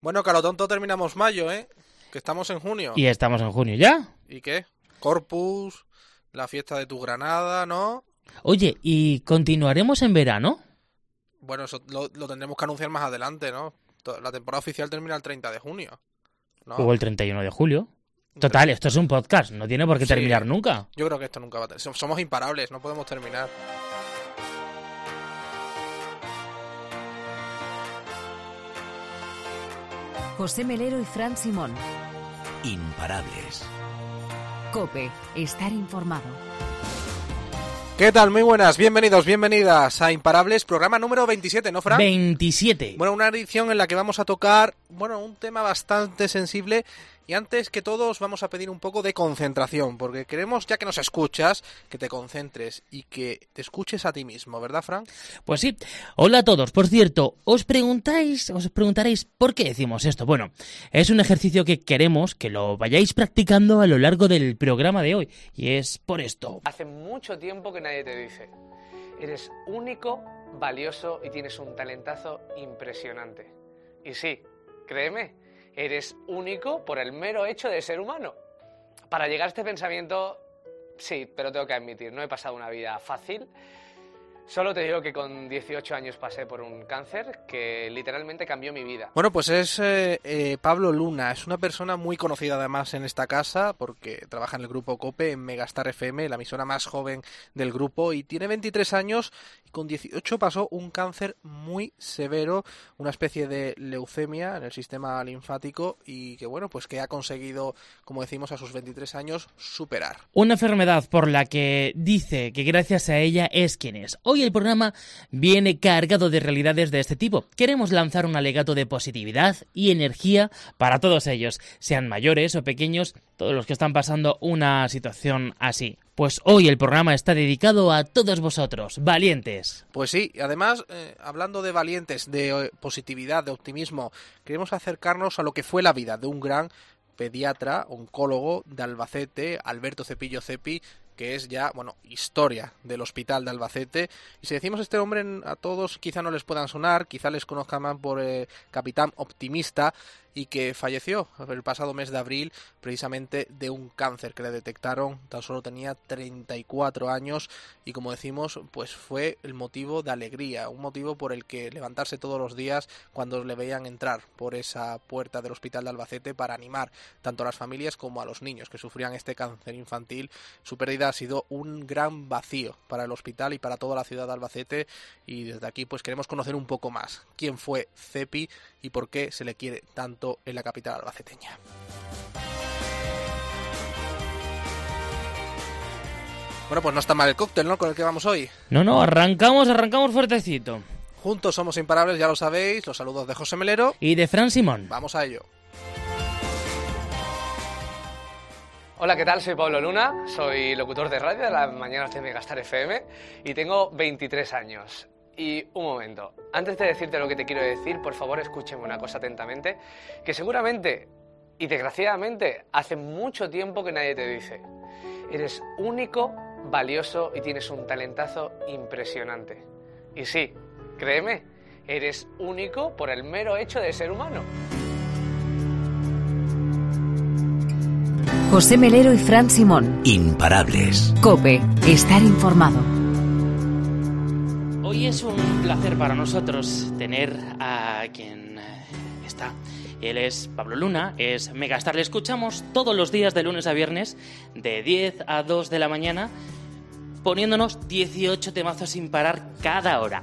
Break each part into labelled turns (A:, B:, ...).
A: Bueno, Calotonto terminamos mayo, ¿eh? Que estamos en junio.
B: Y estamos en junio ya.
A: ¿Y qué? Corpus, la fiesta de tu Granada, ¿no?
B: Oye, ¿y continuaremos en verano?
A: Bueno, eso lo, lo tendremos que anunciar más adelante, ¿no? La temporada oficial termina el 30 de junio. ¿no?
B: O el 31 de julio. Total, esto es un podcast, no tiene por qué
A: Sí.
B: terminar nunca.
A: Yo creo que esto nunca va a... ter- som- Somos imparables, no podemos terminar.
C: José Melero y Fran Simón.
D: Imparables.
C: Cope, estar informado.
A: ¿Qué tal? Muy buenas, bienvenidos, bienvenidas a Imparables, programa número 27, ¿no, Fran?
B: 27.
A: Bueno, una edición en la que vamos a tocar, bueno, un tema bastante sensible y antes que todo os vamos a pedir un poco de concentración, porque queremos, ya que nos escuchas, que te concentres y que te escuches a ti mismo, ¿verdad, Fran?
B: Pues sí. Hola a todos. Por cierto, os preguntáis, os preguntaréis por qué decimos esto. Bueno, es un ejercicio que queremos que lo vayáis practicando a lo largo del programa de hoy. Y es por esto.
E: Hace mucho tiempo que nadie te dice, eres único, valioso y tienes un talentazo impresionante. Y sí, créeme, eres único por el mero hecho de ser humano. Para llegar a este pensamiento, sí, pero tengo que admitir, no he pasado una vida fácil. Solo te digo que con 18 años pasé por un cáncer que literalmente cambió mi vida.
A: Bueno, pues es eh, eh, Pablo Luna, es una persona muy conocida además en esta casa porque trabaja en el grupo COPE en Megastar FM, la emisora más joven del grupo y tiene 23 años y con 18 pasó un cáncer muy severo, una especie de leucemia en el sistema linfático y que bueno, pues que ha conseguido, como decimos, a sus 23 años superar.
B: Una enfermedad por la que dice que gracias a ella es quien es. Hoy el programa viene cargado de realidades de este tipo. Queremos lanzar un alegato de positividad y energía para todos ellos, sean mayores o pequeños, todos los que están pasando una situación así. Pues hoy el programa está dedicado a todos vosotros, valientes.
A: Pues sí, además, eh, hablando de valientes, de eh, positividad, de optimismo, queremos acercarnos a lo que fue la vida de un gran pediatra, oncólogo de Albacete, Alberto Cepillo Cepi, que es ya, bueno, historia del hospital de Albacete. Y si decimos este nombre en- a todos, quizá no les puedan sonar, quizá les conozcan más por eh, Capitán Optimista, y que falleció el pasado mes de abril precisamente de un cáncer que le detectaron, tan solo tenía 34 años y como decimos, pues fue el motivo de alegría, un motivo por el que levantarse todos los días cuando le veían entrar por esa puerta del hospital de Albacete para animar tanto a las familias como a los niños que sufrían este cáncer infantil. Su pérdida ha sido un gran vacío para el hospital y para toda la ciudad de Albacete y desde aquí pues queremos conocer un poco más quién fue Cepi y por qué se le quiere tanto en la capital albaceteña. Bueno, pues no está mal el cóctel, ¿no? Con el que vamos hoy.
B: No, no, arrancamos, arrancamos fuertecito.
A: Juntos somos imparables, ya lo sabéis. Los saludos de José Melero.
B: Y de Fran Simón.
A: Vamos a ello.
E: Hola, ¿qué tal? Soy Pablo Luna, soy locutor de radio de las mañanas de Megastar FM y tengo 23 años. Y un momento, antes de decirte lo que te quiero decir, por favor escúcheme una cosa atentamente, que seguramente y desgraciadamente hace mucho tiempo que nadie te dice, eres único, valioso y tienes un talentazo impresionante. Y sí, créeme, eres único por el mero hecho de ser humano.
C: José Melero y Fran Simón.
D: Imparables.
C: Cope, estar informado.
B: Hoy es un placer para nosotros tener a quien está. Él es Pablo Luna, es Megastar. Le escuchamos todos los días de lunes a viernes, de 10 a 2 de la mañana, poniéndonos 18 temazos sin parar cada hora.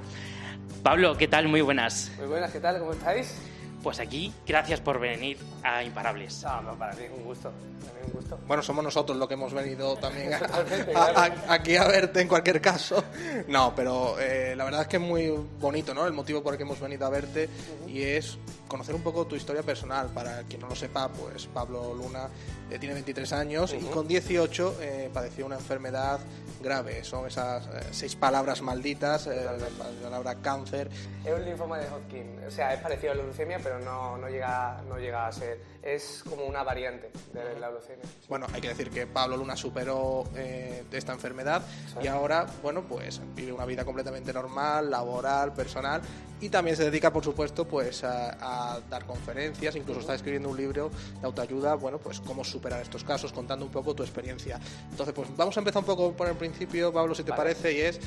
B: Pablo, ¿qué tal? Muy buenas.
E: Muy buenas, ¿qué tal? ¿Cómo estáis?
B: Pues aquí, gracias por venir a Imparables.
E: No, no, para mí es un gusto. Para mí es un gusto.
A: Bueno, somos nosotros los que hemos venido también a- aquí a verte en cualquier caso. No, pero eh, la verdad es que es muy bonito, ¿no? El motivo por el que hemos venido a verte y es conocer un poco tu historia personal. Para quien no lo sepa, pues Pablo Luna eh, tiene 23 años y con 18 eh, padeció una enfermedad grave. Son esas eh, seis palabras malditas, la palabra cáncer.
E: Es un linfoma de Hodgkin. O sea, es parecido a la leucemia, pero no, no, llega, no llega a ser. Es como una variante de la leucemia.
A: Bueno, hay que decir que Pablo Luna superó esta enfermedad y ahora, bueno, pues vive una vida completamente normal, laboral, personal y también se dedica, por supuesto, pues a, a dar conferencias, incluso está escribiendo un libro de autoayuda, bueno, pues cómo superar estos casos, contando un poco tu experiencia. Entonces, pues vamos a empezar un poco por el principio, Pablo, si te
E: Vale.
A: parece, y es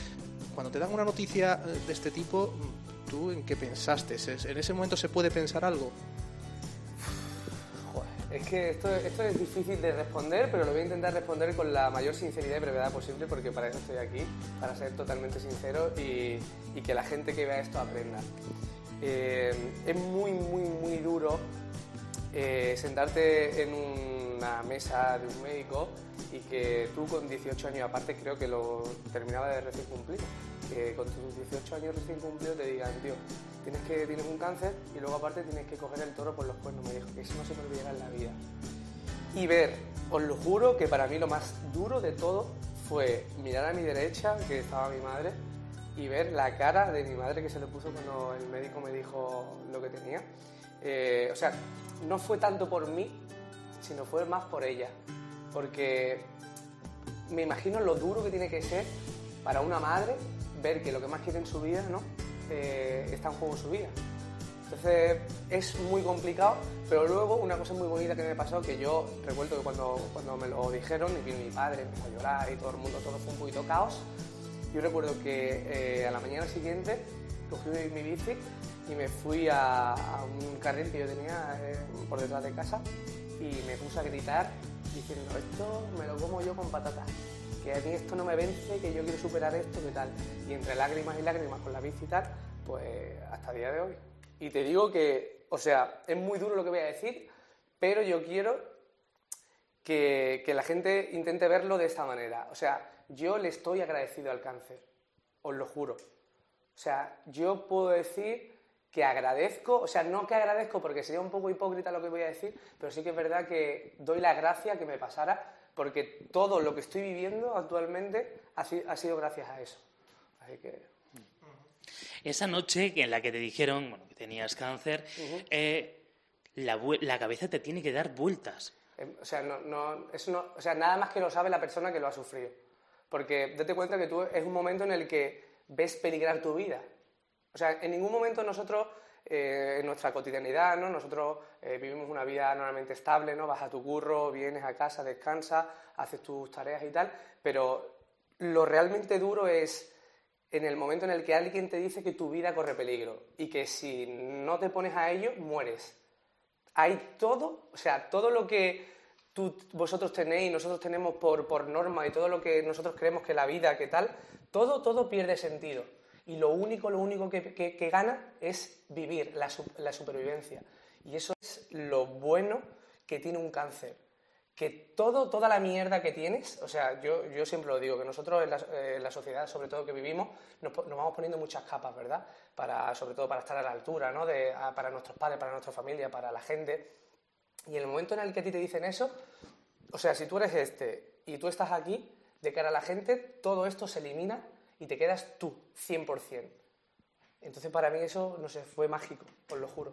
A: cuando te dan una noticia eh, de este tipo, ¿tú en qué pensaste? ¿Es- ¿En ese momento se puede pensar algo?
E: Es que esto, es difícil de responder, pero lo voy a intentar responder con la mayor sinceridad y brevedad posible, porque para eso estoy aquí, para ser totalmente sincero y, y que la gente que vea esto aprenda. Eh, es muy, muy, muy duro eh, sentarte en una mesa de un médico y que tú con 18 años, aparte creo que lo terminaba de recién cumplir, que con tus 18 años recién cumplidos te digan, tío, tienes, que, tienes un cáncer y luego aparte tienes que coger el toro por los cuernos, me dijo, que eso no se me olvidará en la vida. Y ver, os lo juro que para mí lo más duro de todo fue mirar a mi derecha, que estaba mi madre, y ver la cara de mi madre que se le puso cuando el médico me dijo lo que tenía. Eh, o sea, no fue tanto por mí, sino fue más por ella. Porque me imagino lo duro que tiene que ser para una madre ver que lo que más quiere en su vida ¿no? Eh, está en juego su vida. Entonces es muy complicado, pero luego una cosa muy bonita que me pasó, que yo recuerdo que cuando, cuando me lo dijeron, y vino mi padre, empezó a llorar y todo el mundo, todo fue un poquito caos, yo recuerdo que eh, a la mañana siguiente cogí mi bici y me fui a, a un carril que yo tenía eh, por detrás de casa y me puse a gritar diciendo esto me lo como yo con patatas, que a mí esto no me vence, que yo quiero superar esto, que tal. Y entre lágrimas y lágrimas con la bici y tal, pues hasta el día de hoy. Y te digo que, o sea, es muy duro lo que voy a decir, pero yo quiero que, que la gente intente verlo de esta manera. O sea, yo le estoy agradecido al cáncer, os lo juro. O sea, yo puedo decir que agradezco, o sea, no que agradezco porque sería un poco hipócrita lo que voy a decir, pero sí que es verdad que doy la gracia que me pasara porque todo lo que estoy viviendo actualmente ha, si- ha sido gracias a eso. Así que...
B: Esa noche en la que te dijeron bueno, que tenías cáncer, eh, la, cabeza te tiene que dar vueltas.
E: Eh, O sea, no, no, eso no, o sea, nada más que lo sabe la persona que lo ha sufrido. Porque date cuenta que tú es un momento en el que ves peligrar tu vida. O sea, en ningún momento nosotros, eh, en nuestra cotidianidad, ¿no? nosotros eh, vivimos una vida normalmente estable, ¿no? vas a tu curro, vienes a casa, descansas, haces tus tareas y tal, pero lo realmente duro es en el momento en el que alguien te dice que tu vida corre peligro y que si no te pones a ello, mueres hay todo, o sea, todo lo que tú, vosotros tenéis, nosotros tenemos por, por norma y todo lo que nosotros creemos que la vida, que tal, todo, todo pierde sentido. Y lo único, lo único que, que- que gana es vivir, la, la supervivencia. Y eso es lo bueno que tiene un cáncer. Que todo, toda la mierda que tienes, o sea, yo, yo siempre lo digo, que nosotros en la, en la sociedad, sobre todo que vivimos, nos, nos vamos poniendo muchas capas, ¿verdad? Para, sobre todo para estar a la altura, ¿no? De, a- para nuestros padres, para nuestra familia, para la gente. Y en el momento en el que a ti te dicen eso, o sea, si tú eres este y tú estás aquí, de cara a la gente, todo esto se elimina y te quedas tú, 100%. Entonces para mí eso, no sé, fue mágico, os lo juro.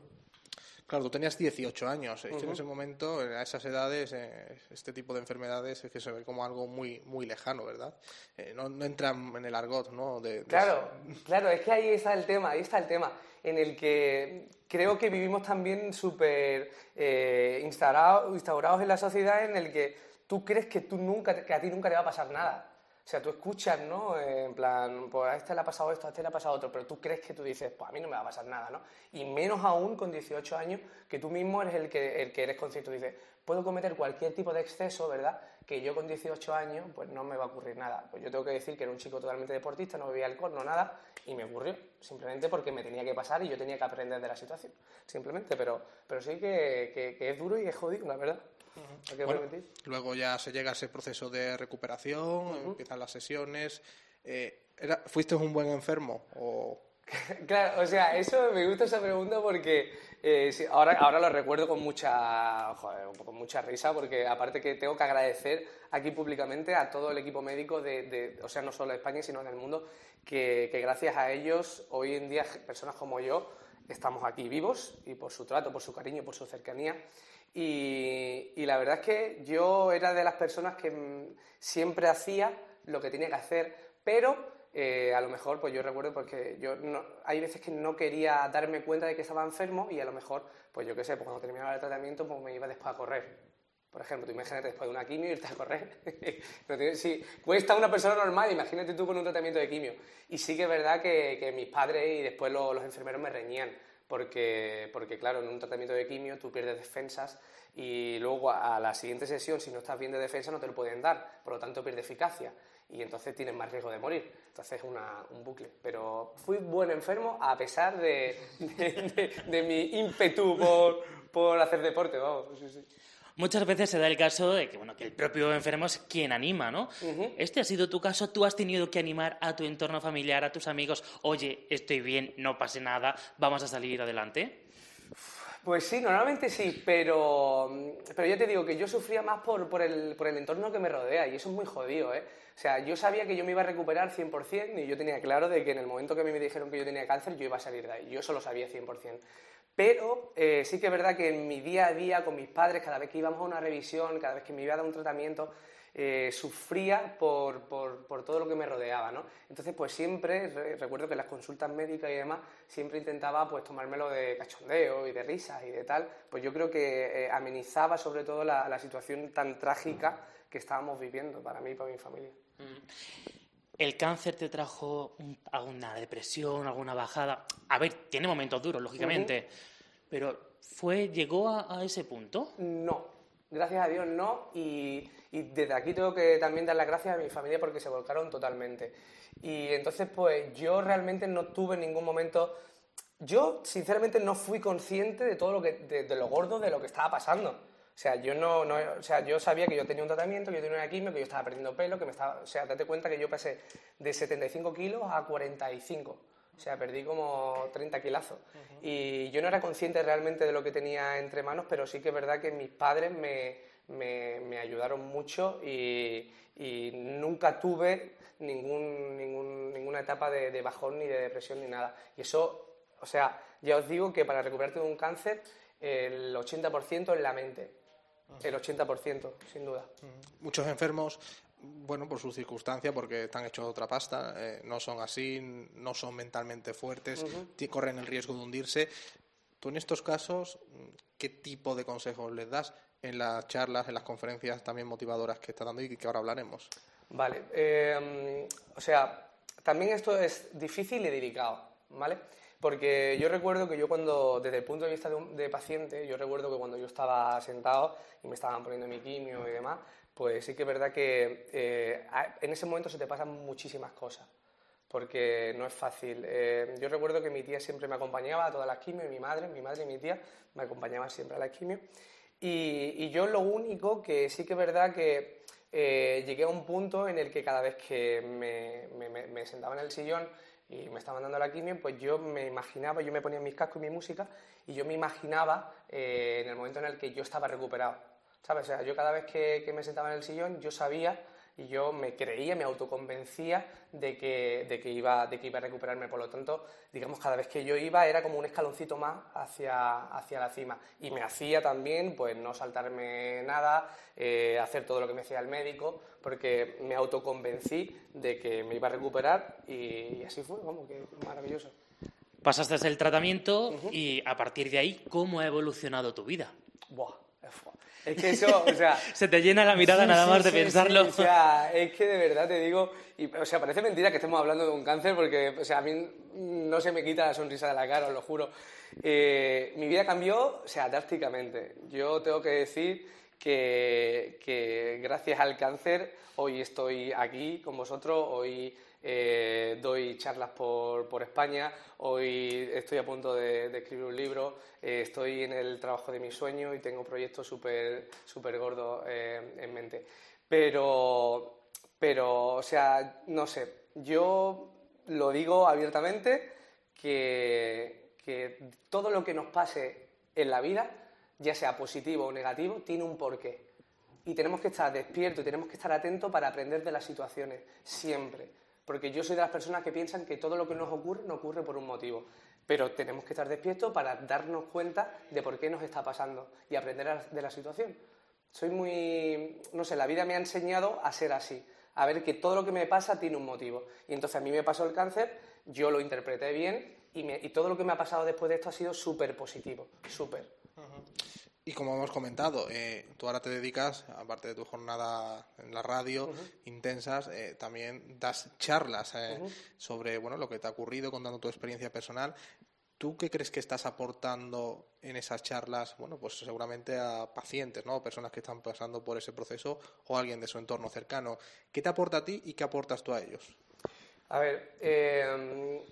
A: Claro, tú tenías 18 años. En ese momento, a esas edades, eh, este tipo de enfermedades es que se ve como algo muy, muy lejano, ¿verdad? Eh, no, no entra en el argot, ¿no? De, de-
E: Claro, claro, es que ahí está el tema, ahí está el tema, en el que creo que vivimos también súper eh, instaurado- instaurados en la sociedad en el que tú crees que, tú nunca, que a ti nunca te va a pasar nada. O sea, tú escuchas, ¿no? Eh, En plan, pues a este le ha pasado esto, a este le ha pasado otro, pero tú crees que tú dices, pues a mí no me va a pasar nada, ¿no? Y menos aún con 18 años, que tú mismo eres el que, el que eres consciente, dices, puedo cometer cualquier tipo de exceso, ¿verdad? Que yo con 18 años, pues no me va a ocurrir nada. Pues yo tengo que decir que era un chico totalmente deportista, no bebía alcohol, no nada, y me ocurrió, simplemente porque me tenía que pasar y yo tenía que aprender de la situación, simplemente, pero, pero sí que, que- que es duro y es jodido, la verdad.
A: Luego ya se llega a ese proceso de recuperación, empiezan las sesiones. Eh, ¿era- ¿Fuiste un buen enfermo? O...
E: Claro, o sea, eso me gusta esa pregunta porque eh, sí, ahora, ahora lo recuerdo con mucha, joder, con mucha risa porque aparte que tengo que agradecer aquí públicamente a todo el equipo médico de, de- o sea, no solo de España sino del mundo, que, que gracias a ellos hoy en día personas como yo estamos aquí vivos y por su trato, por su cariño, por su cercanía. Y, y la verdad es que yo era de las personas que mm, siempre hacía lo que tenía que hacer, pero eh, a lo mejor, pues yo recuerdo porque yo no, hay veces que no quería darme cuenta de que estaba enfermo y a lo mejor, pues yo qué sé, pues cuando terminaba el tratamiento, pues me iba después a correr. Por ejemplo, tú imagínate después de una quimio irte a correr. si cuesta una persona normal, imagínate tú con un tratamiento de quimio. Y sí que es verdad que, que mis padres y después los, los enfermeros me reñían porque, porque claro, en un tratamiento de quimio tú pierdes defensas y luego a la siguiente sesión, si no estás bien de defensa, no te lo pueden dar, por lo tanto pierde eficacia y entonces tienes más riesgo de morir. Entonces es un bucle. Pero fui buen enfermo a pesar de, de, mi ímpetu por, por, hacer deporte.
B: Muchas veces se da el caso de que, bueno, que el propio enfermo es quien anima, ¿no? Este ha sido tu caso, tú has tenido que animar a tu entorno familiar, a tus amigos, oye, estoy bien, no pase nada, vamos a salir adelante.
E: Pues sí, normalmente sí, pero, pero ya te digo que yo sufría más por, por, el, por el entorno que me rodea y eso es muy jodido, ¿eh? O sea, yo sabía que yo me iba a recuperar 100% y yo tenía claro de que en el momento que a mí me dijeron que yo tenía cáncer, yo iba a salir de ahí. Yo eso lo sabía 100%. Pero eh, sí que es verdad que en mi día a día con mis padres, cada vez que íbamos a una revisión, cada vez que me iba a dar un tratamiento, eh, sufría por, por, todo lo que me rodeaba, ¿no? Entonces, pues siempre, recuerdo que en las consultas médicas y demás, siempre intentaba pues tomármelo de cachondeo y de risas y de tal, pues yo creo que eh, amenizaba sobre todo la, la situación tan trágica que estábamos viviendo para mí y para mi familia.
B: ¿El cáncer te trajo alguna depresión, alguna bajada? A ver, tiene momentos duros, lógicamente, pero ¿fue, llegó a, ese punto?
E: No, gracias a Dios no, y, desde aquí tengo que también dar las gracias a mi familia porque se volcaron totalmente. Y entonces, pues yo realmente no tuve ningún momento... Yo, sinceramente, no fui consciente de todo lo que, de lo gordo de lo que estaba pasando. O sea, yo no, o sea, yo sabía que yo tenía un tratamiento, que yo tenía una quimio, que yo estaba perdiendo pelo, que me estaba, o sea, date cuenta que yo pasé de 75 kilos a 45. O sea, perdí como 30 kilazos. Y yo no era consciente realmente de lo que tenía entre manos, pero sí que es verdad que mis padres me, me, ayudaron mucho y, y, nunca tuve ningún, ningún, ninguna etapa de, de, bajón ni de depresión ni nada. Y eso, o sea, ya os digo que para recuperarte de un cáncer, el 80% es la mente el 80%, sin duda.
A: Muchos enfermos, bueno, por su circunstancia, porque están hechos de otra pasta, eh, no son así, no son mentalmente fuertes, corren el riesgo de hundirse. Tú en estos casos, ¿qué tipo de consejos les das en las charlas, en las conferencias también motivadoras que está dando y que ahora hablaremos?
E: Vale, eh, o sea, también esto es difícil y delicado, ¿vale? Porque yo recuerdo que yo cuando, desde el punto de vista de, paciente, yo recuerdo que cuando yo estaba sentado y me estaban poniendo mi quimio y demás, pues sí que es verdad que eh, en ese momento se te pasan muchísimas cosas, porque no es fácil. Eh, yo recuerdo que mi tía siempre me acompañaba a todas las quimios, y mi madre, mi madre y mi tía me acompañaban siempre a las quimios. Y, yo lo único que sí que es verdad que eh, llegué a un punto en el que cada vez que me sentaba en el sillón y me estaban dando la quimio, pues yo me imaginaba, yo me ponía mis cascos y mi música y yo me imaginaba eh, en el momento en el que yo estaba recuperado. ¿Sabes? O sea, yo cada vez que, que me sentaba en el sillón, yo sabía y yo me creía, me autoconvencía de que, de que, iba, de que iba a recuperarme. Por lo tanto, digamos, cada vez que yo iba era como un escaloncito más hacia, hacia la cima. Y me hacía también, pues, no saltarme nada, eh, hacer todo lo que me decía el médico, porque me autoconvencí de que me iba a recuperar y, así fue, vamos, que maravilloso.
B: Pasaste el tratamiento y a partir de ahí, ¿cómo ha evolucionado tu vida?
E: Buah, es que eso, o sea...
B: Se te llena la mirada nada más de pensarlo.
E: o sea, es que de verdad te digo... Y, o sea, parece mentira que estemos hablando de un cáncer porque, o sea, a mí no se me quita la sonrisa de la cara, os lo juro. Eh, mi vida cambió, o sea, drásticamente. Yo tengo que decir que, que gracias al cáncer hoy estoy aquí con vosotros, hoy eh, doy charlas por, por, España, hoy estoy a punto de, escribir un libro, eh, estoy en el trabajo de mi sueño y tengo proyectos súper super gordos eh, en mente. Pero, pero, o sea, no sé, yo lo digo abiertamente que, que todo lo que nos pase en la vida, ya sea positivo o negativo, tiene un porqué. Y tenemos que estar despiertos y tenemos que estar atentos para aprender de las situaciones, siempre porque yo soy de las personas que piensan que todo lo que nos ocurre no ocurre por un motivo. Pero tenemos que estar despiertos para darnos cuenta de por qué nos está pasando y aprender de la situación. Soy muy, no sé, la vida me ha enseñado a ser así, a ver que todo lo que me pasa tiene un motivo. Y entonces a mí me pasó el cáncer, yo lo interpreté bien y, me- y todo lo que me ha pasado después de esto ha sido súper positivo, súper.
A: Y como hemos comentado, eh, tú ahora te dedicas, aparte de tu jornada en la radio, intensas, eh, también das charlas eh, sobre bueno, lo que te ha ocurrido, contando tu experiencia personal. ¿Tú qué crees que estás aportando en esas charlas? Bueno, pues seguramente a pacientes, ¿no? Personas que están pasando por ese proceso o alguien de su entorno cercano. ¿Qué te aporta a ti y qué aportas tú a ellos?
E: A ver, eh,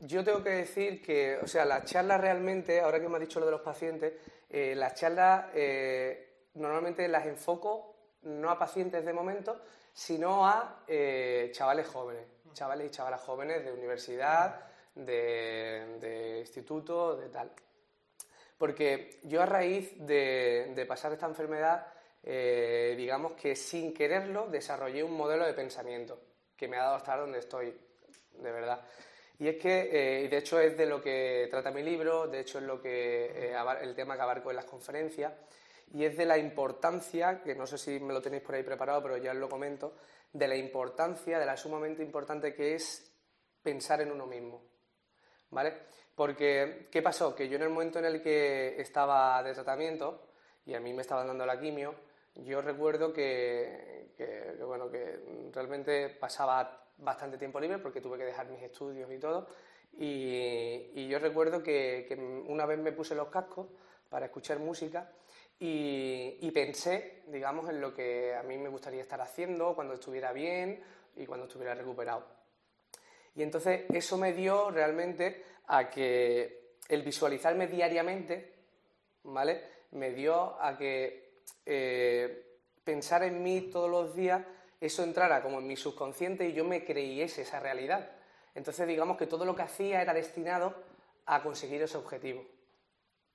E: yo tengo que decir que, o sea, las charlas realmente, ahora que me has dicho lo de los pacientes, eh, las charlas eh, normalmente las enfoco no a pacientes de momento, sino a eh, chavales jóvenes, chavales y chavalas jóvenes de universidad, de, de instituto, de tal. Porque yo a raíz de, de pasar esta enfermedad, digamos que sin quererlo, desarrollé un modelo de pensamiento que me ha dado hasta donde estoy, de verdad. Y es que, eh, de hecho es de lo que trata mi libro, de hecho es lo que, eh, el tema que abarco en las conferencias, y es de la importancia, que no sé si me lo tenéis por ahí preparado, pero ya os lo comento, de la importancia, de la sumamente importante que es pensar en uno mismo. ¿Vale? Porque, ¿qué pasó? Que yo en el momento en el que estaba de tratamiento y a mí me estaban dando la quimio, yo recuerdo que, que- que, bueno, que realmente pasaba bastante tiempo libre porque tuve que dejar mis estudios y todo. Y, yo recuerdo que, una vez me puse los cascos para escuchar música y, y pensé, digamos, en lo que a mí me gustaría estar haciendo cuando estuviera bien y cuando estuviera recuperado. Y entonces eso me dio realmente a que el visualizarme diariamente, ¿vale? Me dio a que eh, pensar en mí todos los días, eso entrara como en mi subconsciente y yo me creyese esa realidad. Entonces digamos que todo lo que hacía era destinado a conseguir ese objetivo.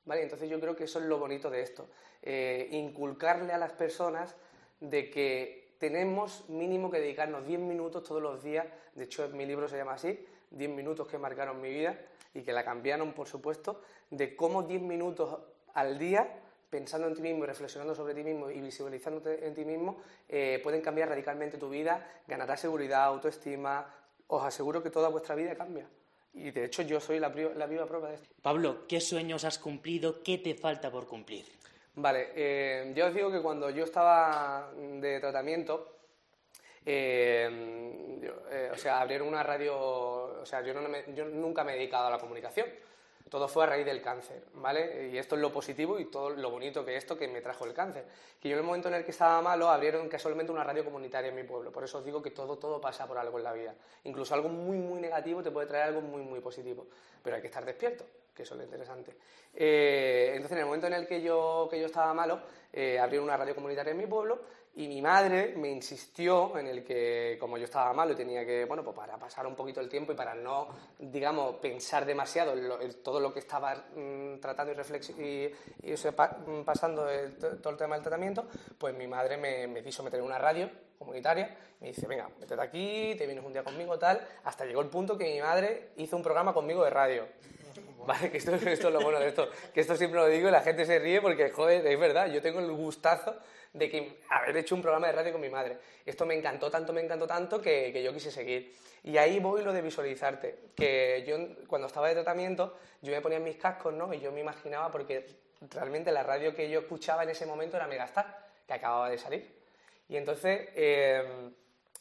E: ¿Vale? Entonces yo creo que eso es lo bonito de esto, eh, inculcarle a las personas de que tenemos mínimo que dedicarnos 10 minutos todos los días, de hecho mi libro se llama así, 10 minutos que marcaron mi vida y que la cambiaron por supuesto, de cómo 10 minutos al día pensando en ti mismo y reflexionando sobre ti mismo y visualizándote en ti mismo, eh, pueden cambiar radicalmente tu vida, ganarás seguridad, autoestima, os aseguro que toda vuestra vida cambia. Y de hecho yo soy la, viva prueba de esto.
B: Pablo, ¿qué sueños has cumplido? ¿Qué te falta por cumplir?
E: Vale, eh, yo os digo que cuando yo estaba de tratamiento, eh, yo, eh, o sea, abrieron una radio, o sea, yo, no me- yo nunca me he dedicado a la comunicación. Todo fue a raíz del cáncer, ¿vale? Y esto es lo positivo y todo lo bonito que esto que me trajo el cáncer. Que yo en el momento en el que estaba malo abrieron casualmente una radio comunitaria en mi pueblo. Por eso os digo que todo, todo pasa por algo en la vida. Incluso algo muy, muy negativo te puede traer algo muy, muy positivo. Pero hay que estar despierto, que eso es lo interesante. Eh, entonces, en el momento en el que yo, que yo estaba malo, eh, abrieron una radio comunitaria en mi pueblo y mi madre me insistió en el que, como yo estaba malo y tenía que, bueno, pues para pasar un poquito el tiempo y para no, digamos, pensar demasiado en, lo- en todo lo que estaba mm, tratando y, y, y, pa- mm, pasando el- to- todo el tema del tratamiento, pues mi madre me, me quiso meter en una radio comunitaria me dice, venga, métete aquí, te vienes un día conmigo, tal, hasta llegó el punto que mi madre hizo un programa conmigo de radio. Vale, que esto, esto es lo bueno de esto, que esto siempre lo digo y la gente se ríe porque, joder, es verdad, yo tengo el gustazo de que haber hecho un programa de radio con mi madre. Esto me encantó tanto, me encantó tanto que, yo quise seguir. Y ahí voy lo de visualizarte, que yo cuando estaba de tratamiento, yo me ponía mis cascos, ¿no? Y yo me imaginaba, porque realmente la radio que yo escuchaba en ese momento era Megastar, que acababa de salir. Y entonces eh,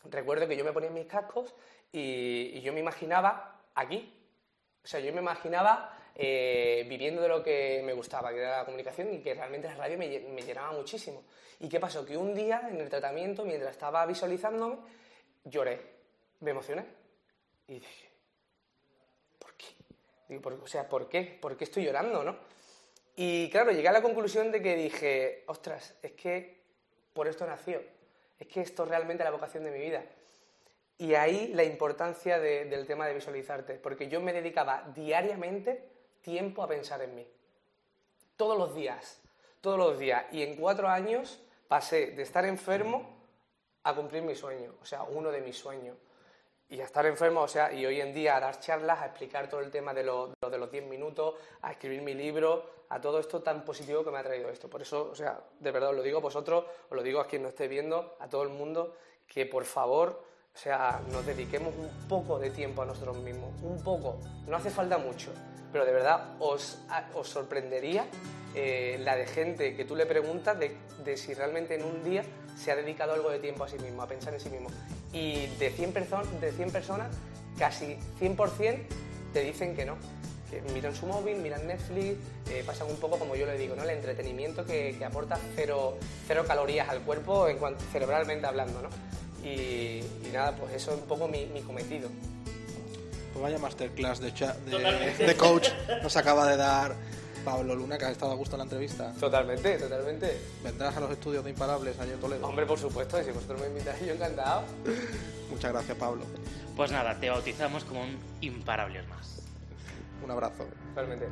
E: recuerdo que yo me ponía mis cascos y, y yo me imaginaba aquí, o sea, yo me imaginaba eh, viviendo de lo que me gustaba, que era la comunicación y que realmente la radio me, me llenaba muchísimo. ¿Y qué pasó? Que un día en el tratamiento, mientras estaba visualizándome, lloré, me emocioné y dije, ¿por qué? Digo, por- o sea, ¿por qué? ¿Por qué estoy llorando, no? Y claro, llegué a la conclusión de que dije, ostras, es que por esto nació, es que esto es realmente la vocación de mi vida. Y ahí la importancia de- del tema de visualizarte, porque yo me dedicaba diariamente tiempo a pensar en mí. Todos los días, todos los días. Y en cuatro años pasé de estar enfermo a cumplir mi sueño, o sea, uno de mis sueños. y a estar enfermo, o sea, y hoy en día a dar charlas, a explicar todo el tema de, lo, de los 10 minutos, a escribir mi libro, a todo esto tan positivo que me ha traído esto. Por eso, o sea, de verdad os lo digo a vosotros, os lo digo a quien nos esté viendo, a todo el mundo, que por favor, o sea, nos dediquemos un poco de tiempo a nosotros mismos, un poco, no hace falta mucho, pero de verdad os, os sorprendería eh, la de gente que tú le preguntas de, de si realmente en un día se ha dedicado algo de tiempo a sí mismo, a pensar en sí mismo y de 100, de 100 personas, casi 100% te dicen que no. Miran su móvil, miran Netflix, eh, pasan un poco como yo le digo, ¿no? el entretenimiento que, aporta cero, cero, calorías al cuerpo cerebralmente hablando. ¿no? Y, nada, pues eso es un poco mi, cometido.
A: Pues vaya masterclass de, de, de coach nos acaba de dar Pablo Luna, que has estado a gusto en la entrevista.
E: Totalmente, totalmente.
A: ¿Vendrás a los estudios de Imparables allá en Toledo?
E: Hombre, por supuesto, si vosotros me invitáis, yo encantado.
A: Muchas gracias, Pablo.
B: Pues nada, te bautizamos como un Imparables más.
A: Un abrazo.
E: Totalmente.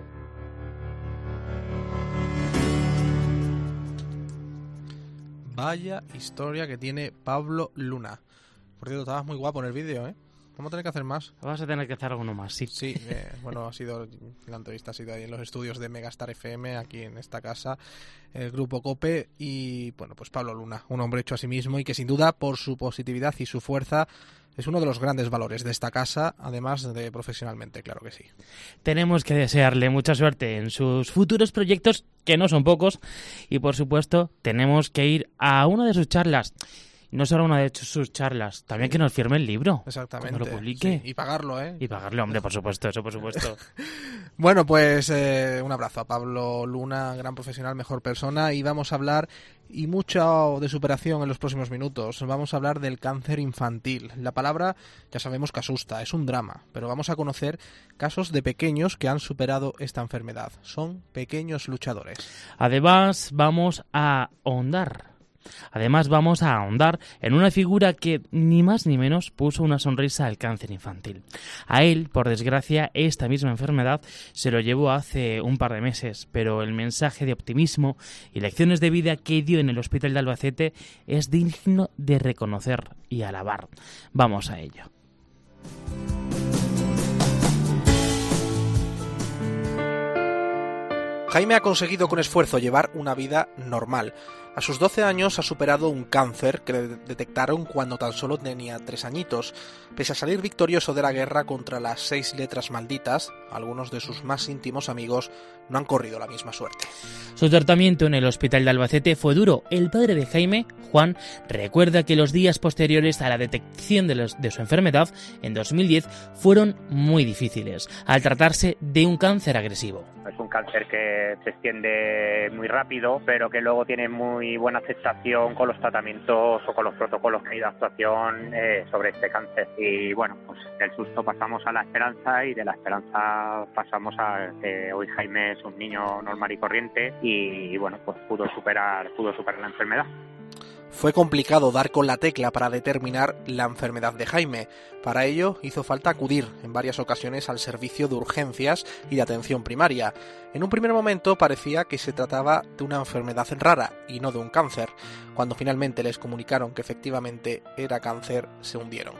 A: Vaya historia que tiene Pablo Luna. Por cierto, estabas muy guapo en el vídeo, ¿eh? Vamos a tener que hacer más.
B: Vas a tener que hacer alguno más, sí.
A: Sí, eh, bueno, ha sido la entrevista ha sido ahí en los estudios de Megastar FM, aquí en esta casa, el grupo COPE y, bueno, pues Pablo Luna, un hombre hecho a sí mismo y que sin duda por su positividad y su fuerza es uno de los grandes valores de esta casa, además de profesionalmente, claro que sí.
B: Tenemos que desearle mucha suerte en sus futuros proyectos, que no son pocos, y por supuesto tenemos que ir a una de sus charlas no solo una de sus charlas, también que nos firme el libro.
A: Exactamente.
B: lo publique.
A: y pagarlo, ¿eh?
B: Y pagarlo, hombre, por supuesto, eso por supuesto.
A: bueno, pues eh, un abrazo a Pablo Luna, gran profesional, mejor persona, y vamos a hablar, y mucho de superación en los próximos minutos, vamos a hablar del cáncer infantil. La palabra ya sabemos que asusta, es un drama, pero vamos a conocer casos de pequeños que han superado esta enfermedad. Son pequeños luchadores.
B: Además, vamos a ahondar Además, vamos a ahondar en una figura que ni más ni menos puso una sonrisa al cáncer infantil. A él, por desgracia, esta misma enfermedad se lo llevó hace un par de meses, pero el mensaje de optimismo y lecciones de vida que dio en el hospital de Albacete es digno de reconocer y alabar. Vamos a ello.
A: Jaime ha conseguido con esfuerzo llevar una vida normal. A sus 12 años ha superado un cáncer que le detectaron cuando tan solo tenía 3 añitos. Pese a salir victorioso de la guerra contra las seis letras malditas, algunos de sus más íntimos amigos no han corrido la misma suerte.
B: Su tratamiento en el hospital de Albacete fue duro. El padre de Jaime, Juan, recuerda que los días posteriores a la detección de, de su enfermedad, en 2010, fueron muy difíciles, al tratarse de un cáncer agresivo.
F: Es un cáncer que se extiende muy rápido, pero que luego tiene muy buena aceptación con los tratamientos o con los protocolos que hay de actuación eh, sobre este cáncer. Y bueno, pues del susto pasamos a la esperanza y de la esperanza pasamos a que hoy Jaime es un niño normal y corriente y, bueno, pues pudo superar, pudo superar la enfermedad.
A: Fue complicado dar con la tecla para determinar la enfermedad de Jaime. Para ello hizo falta acudir en varias ocasiones al servicio de urgencias y de atención primaria. En un primer momento parecía que se trataba de una enfermedad rara y no de un cáncer. Cuando finalmente les comunicaron que efectivamente era cáncer, se hundieron.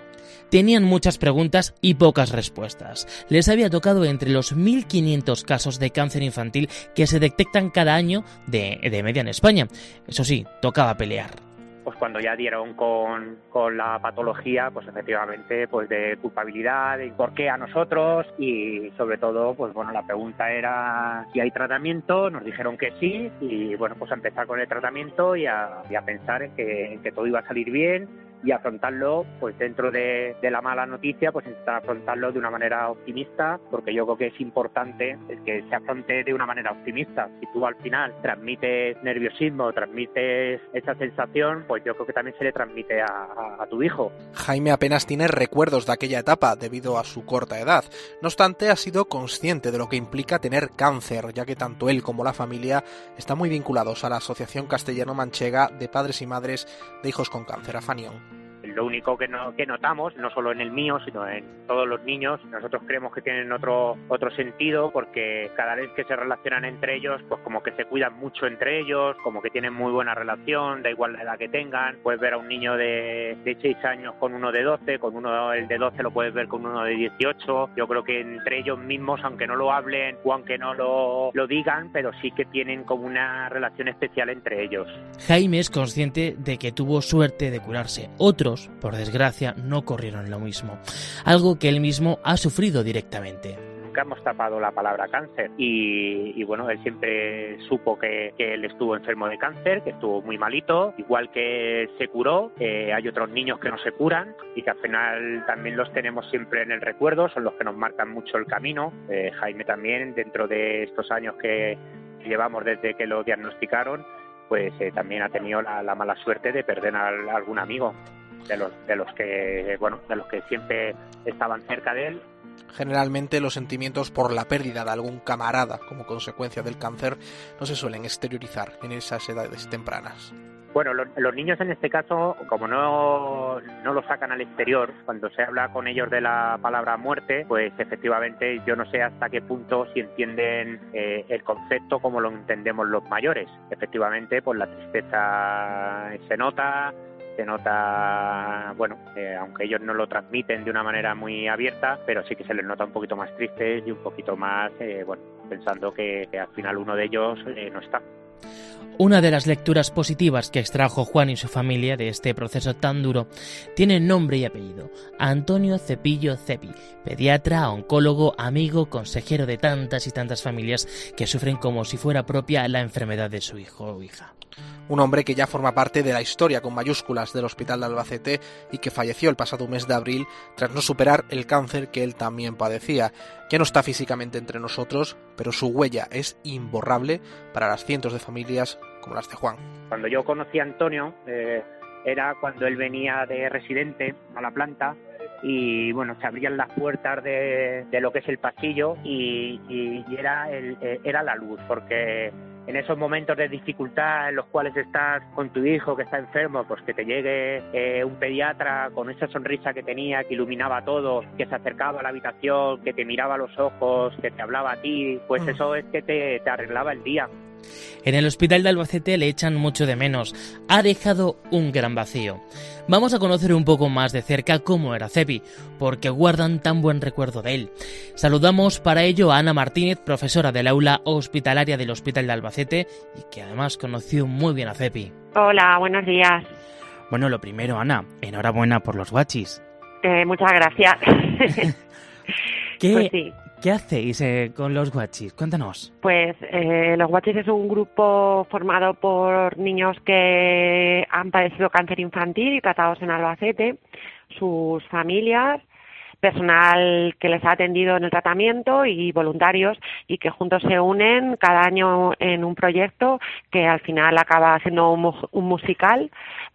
B: Tenían muchas preguntas y pocas respuestas. Les había tocado entre los 1.500 casos de cáncer infantil que se detectan cada año de, de media en España. Eso sí, tocaba pelear
F: pues cuando ya dieron con, con, la patología, pues efectivamente, pues de culpabilidad, de por qué a nosotros y sobre todo, pues bueno, la pregunta era si hay tratamiento, nos dijeron que sí y bueno, pues a empezar con el tratamiento y a, y a pensar que, que todo iba a salir bien y afrontarlo, pues dentro de, la mala noticia, pues intentar afrontarlo de una manera optimista, porque yo creo que es importante que se afronte de una manera optimista. Si tú al final transmites nerviosismo, transmites esa sensación, pues yo creo que también se le transmite a, a tu hijo.
A: Jaime apenas tiene recuerdos de aquella etapa debido a su corta edad. No obstante, ha sido consciente de lo que implica tener cáncer, ya que tanto él como la familia están muy vinculados a la Asociación Castellano-Manchega de Padres y Madres de Hijos con Cáncer, AFANION
F: lo único que, no, que notamos, no solo en el mío, sino en todos los niños, nosotros creemos que tienen otro, otro sentido porque cada vez que se relacionan entre ellos, pues como que se cuidan mucho entre ellos, como que tienen muy buena relación, da igual la edad que tengan, puedes ver a un niño de, de 6 años con uno de 12, con uno el de 12 lo puedes ver con uno de 18, yo creo que entre ellos mismos, aunque no lo hablen o aunque no lo, lo digan, pero sí que tienen como una relación especial entre ellos.
B: Jaime es consciente de que tuvo suerte de curarse. Otros, por desgracia, no corrieron lo mismo. Algo que él mismo ha sufrido directamente
F: nunca hemos tapado la palabra cáncer y, y bueno, él siempre supo que, que, él estuvo enfermo de cáncer, que estuvo muy malito, igual que se curó, eh, hay otros niños que no se curan y que al final también los tenemos siempre en el recuerdo, son los que nos marcan mucho el camino. Eh, Jaime también, dentro de estos años que llevamos desde que lo diagnosticaron, pues eh, también ha tenido la, la, mala suerte de perder a, a algún amigo de los, de los que bueno de los que siempre estaban cerca de él
A: Generalmente los sentimientos por la pérdida de algún camarada como consecuencia del cáncer no se suelen exteriorizar en esas edades tempranas.
F: Bueno, los, los, niños en este caso, como no, no lo sacan al exterior, cuando se habla con ellos de la palabra muerte, pues efectivamente yo no sé hasta qué punto si entienden eh, el concepto como lo entendemos los mayores. Efectivamente, pues la tristeza se nota, se nota, bueno, eh, aunque ellos no lo transmiten de una manera muy abierta, pero sí que se les nota un poquito más tristes y un poquito más, eh, bueno, pensando que, al final uno de ellos eh, no está.
B: Una de las lecturas positivas que extrajo Juan y su familia de este proceso tan duro tiene nombre y apellido. Antonio Cepillo Cepi, pediatra, oncólogo, amigo, consejero de tantas y tantas familias que sufren como si fuera propia la enfermedad de su hijo o hija.
A: Un hombre que ya forma parte de la historia con mayúsculas del Hospital de Albacete y que falleció el pasado mes de abril tras no superar el cáncer que él también padecía. Ya no está físicamente entre nosotros, pero su huella es imborrable para las cientos de familias como las de Juan.
F: Cuando yo conocí a Antonio, eh, era cuando él venía de residente a la planta y bueno, se abrían las puertas de, de lo que es el pasillo y, y, y era, el, eh, era la luz, porque en esos momentos de dificultad en los cuales estás con tu hijo que está enfermo, pues que te llegue eh, un pediatra con esa sonrisa que tenía, que iluminaba todo, que se acercaba a la habitación, que te miraba a los ojos, que te hablaba a ti, pues mm. eso es que te, te arreglaba el día.
B: En el hospital de Albacete le echan mucho de menos. Ha dejado un gran vacío. Vamos a conocer un poco más de cerca cómo era Cepi, porque guardan tan buen recuerdo de él. Saludamos para ello a Ana Martínez, profesora del aula hospitalaria del Hospital de Albacete y que además conoció muy bien a Cepi.
G: Hola, buenos días.
B: Bueno, lo primero, Ana, enhorabuena por los guachis.
G: Eh, muchas gracias.
B: ¿Qué, pues sí. ¿Qué hacéis eh, con los guachis? Cuéntanos.
G: Pues eh, los guachis es un grupo formado por niños que han padecido cáncer infantil y tratados en Albacete, sus familias, personal que les ha atendido en el tratamiento y voluntarios y que juntos se unen cada año en un proyecto que al final acaba siendo un, un musical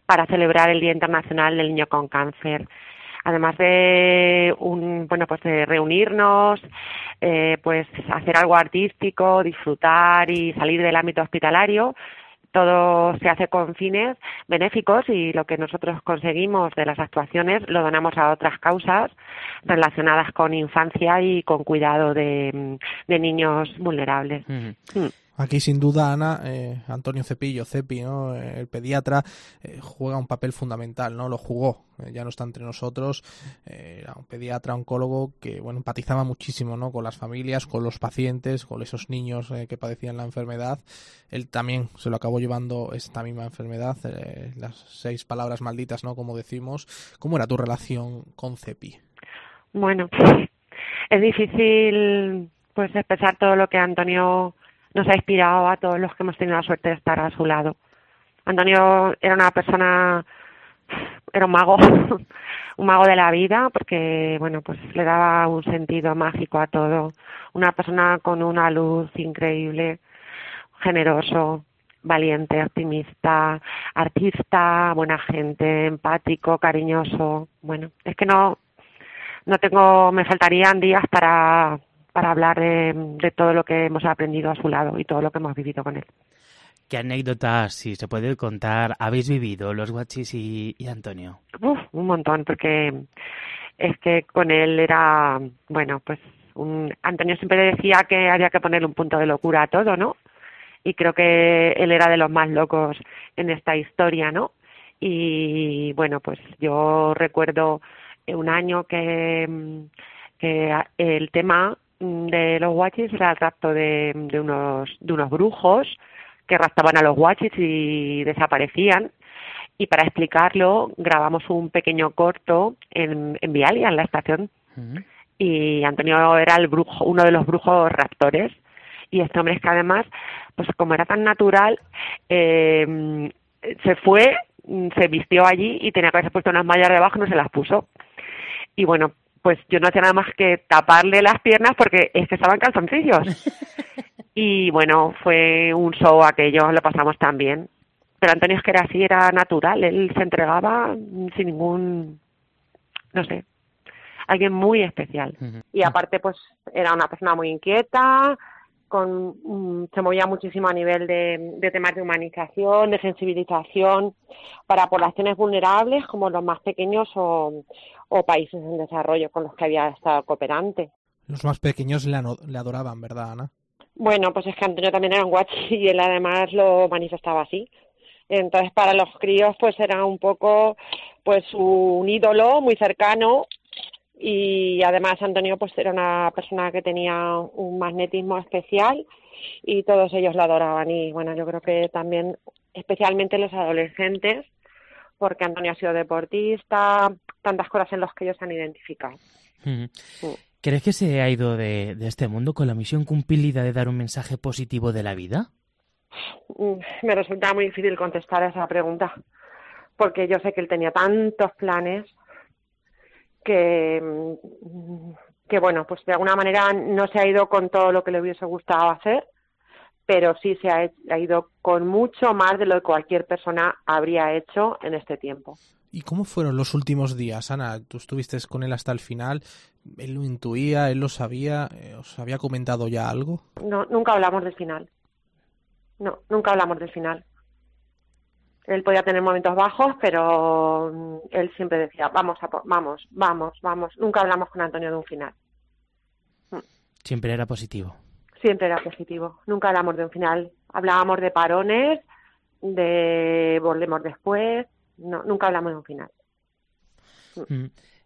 G: para celebrar el Día Internacional del Niño con Cáncer además de un bueno pues de reunirnos eh, pues hacer algo artístico disfrutar y salir del ámbito hospitalario todo se hace con fines benéficos y lo que nosotros conseguimos de las actuaciones lo donamos a otras causas relacionadas con infancia y con cuidado de, de niños vulnerables.
A: Mm. Aquí sin duda, Ana, eh, Antonio Cepillo, Cepi, ¿no? el pediatra, eh, juega un papel fundamental, ¿no? Lo jugó, eh, ya no está entre nosotros, eh, era un pediatra, oncólogo que, bueno, empatizaba muchísimo, ¿no? Con las familias, con los pacientes, con esos niños que padecían la enfermedad. Él también se lo acabó llevando esta misma enfermedad, las seis palabras malditas, ¿no? Como decimos. ¿Cómo era tu relación con Cepi?
G: Bueno, es difícil, pues, expresar todo lo que Antonio nos ha inspirado a todos los que hemos tenido la suerte de estar a su lado. Antonio era una persona, era un mago, un mago de la vida, porque bueno, pues le daba un sentido mágico a todo. Una persona con una luz increíble, generoso, valiente, optimista, artista, buena gente, empático, cariñoso. Bueno, es que no, no tengo, me faltarían días para para hablar de, de, todo lo que hemos aprendido a su lado y todo lo que hemos vivido con él.
B: ¿Qué anécdotas, si se puede contar, habéis vivido los guachis y, y Antonio?
G: Uf, un montón, porque es que con él era, bueno, pues un, Antonio siempre decía que había que ponerle un punto de locura a todo, ¿no? Y creo que él era de los más locos en esta historia, ¿no? Y bueno, pues yo recuerdo un año que, que el tema de los guachis era el rapto de, de unos de unos brujos que raptaban a los guachis y desaparecían y para explicarlo grabamos un pequeño corto en, en Vialia, en la estación. Y Antonio era el brujo, uno de los brujos raptores. Y este hombre es que además, pues como era tan natural, eh, se fue, se vistió allí y tenía que haberse puesto unas mallas debajo y no se las puso. Y bueno, pues yo no hacía nada más que taparle las piernas porque es que estaban calzoncillos. y bueno, fue un show aquello, lo pasamos tan bien pero Antonio es que era así, era natural, él se entregaba sin ningún, no sé, alguien muy especial. Y aparte, pues era una persona muy inquieta, con, mm, se movía muchísimo a nivel de, de, temas de humanización, de sensibilización para poblaciones vulnerables como los más pequeños o, o países en desarrollo con los que había estado cooperante.
A: Los más pequeños le, le adoraban, ¿verdad, Ana?
G: Bueno, pues es que Antonio también era un guachi y él además lo manifestaba así. Entonces para los críos pues era un poco pues un ídolo muy cercano y además Antonio pues era una persona que tenía un magnetismo especial y todos ellos lo adoraban y bueno yo creo que también especialmente los adolescentes porque Antonio ha sido deportista tantas cosas en las que ellos se han identificado
B: mm. ¿Crees que se ha ido de, de este mundo con la misión cumplida de dar un mensaje positivo de la vida?
G: Mm, me resulta muy difícil contestar a esa pregunta, porque yo sé que él tenía tantos planes que, que bueno, pues de alguna manera no se ha ido con todo lo que le hubiese gustado hacer, pero sí se ha, ha ido con mucho más de lo que cualquier persona habría hecho en este tiempo.
A: ¿Y cómo fueron los últimos días, Ana? Tú estuviste con él hasta el final. ¿Él lo intuía? ¿Él lo sabía? Eh, ¿Os había comentado ya algo?
G: No, nunca hablamos del final. No, nunca hablamos del final. Él podía tener momentos bajos, pero mm, él siempre decía, vamos, a vamos, vamos, vamos. Nunca hablamos con Antonio de un final.
B: Mm. Siempre era positivo.
G: Siempre era positivo. Nunca hablamos de un final. Hablábamos de parones, de volvemos después. No, nunca hablamos de un final.
B: Mm.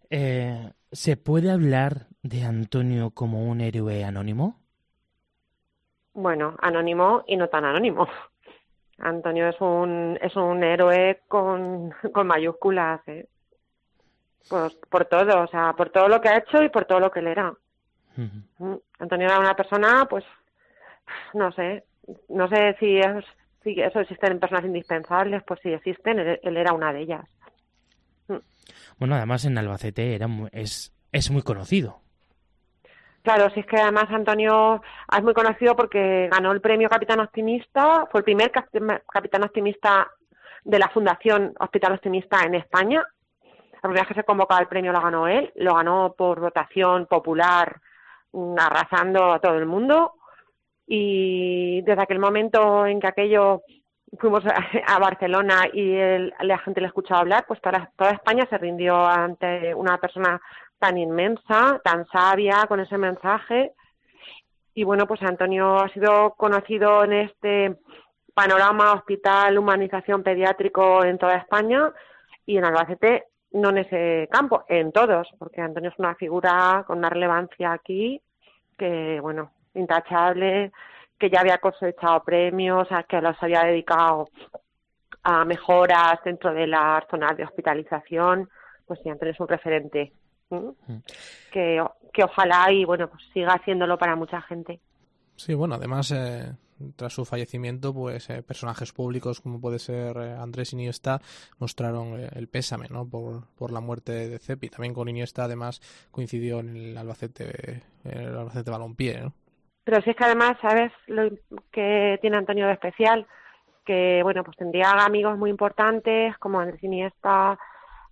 B: Eh, ¿Se puede hablar de Antonio como un héroe anónimo?
G: bueno, anónimo y no tan anónimo. Antonio es un, es un héroe con, con mayúsculas, ¿eh? Pues por todo, o sea, por todo lo que ha hecho y por todo lo que él era. Mm, Antonio era una persona, pues, no sé, no sé si, es, si eso existen en personas indispensables, pues sí existen, él, él era una de ellas.
B: Mm. Bueno, además en Albacete era es, es muy conocido.
G: Claro, si es que además Antonio es muy conocido porque ganó el premio Capitán Optimista, fue el primer Capitán Optimista de la Fundación Hospital Optimista en España. La primera vez que se convocaba el premio lo ganó él, lo ganó por votación popular, mm, arrasando a todo el mundo. Y desde aquel momento en que aquello fuimos a, Barcelona y la gente le escuchaba hablar, pues toda España se rindió ante una persona tan inmensa, tan sabia con ese mensaje. Y bueno, pues Antonio ha sido conocido en este panorama hospital, humanización pediátrico en toda España y en Albacete no en ese campo, en todos, porque Antonio es una figura con una relevancia aquí que, bueno, intachable, que ya había cosechado premios, a que los había dedicado a mejoras dentro de las zonas de hospitalización, pues sí, Antonio es un referente que, que ojalá y bueno, pues siga haciéndolo para mucha gente.
A: Sí, bueno, además, eh, tras su fallecimiento, pues eh, personajes públicos como puede ser eh, Andrés Iniesta mostraron el pésame, ¿no? Por, por la muerte de Cepi. También con Iniesta, además, coincidió en el Albacete, en el Albacete Balompié, ¿no?
G: Pero si es que además, ¿sabes lo que tiene Antonio de especial? Que, bueno, pues tendría amigos muy importantes como Andrés Iniesta,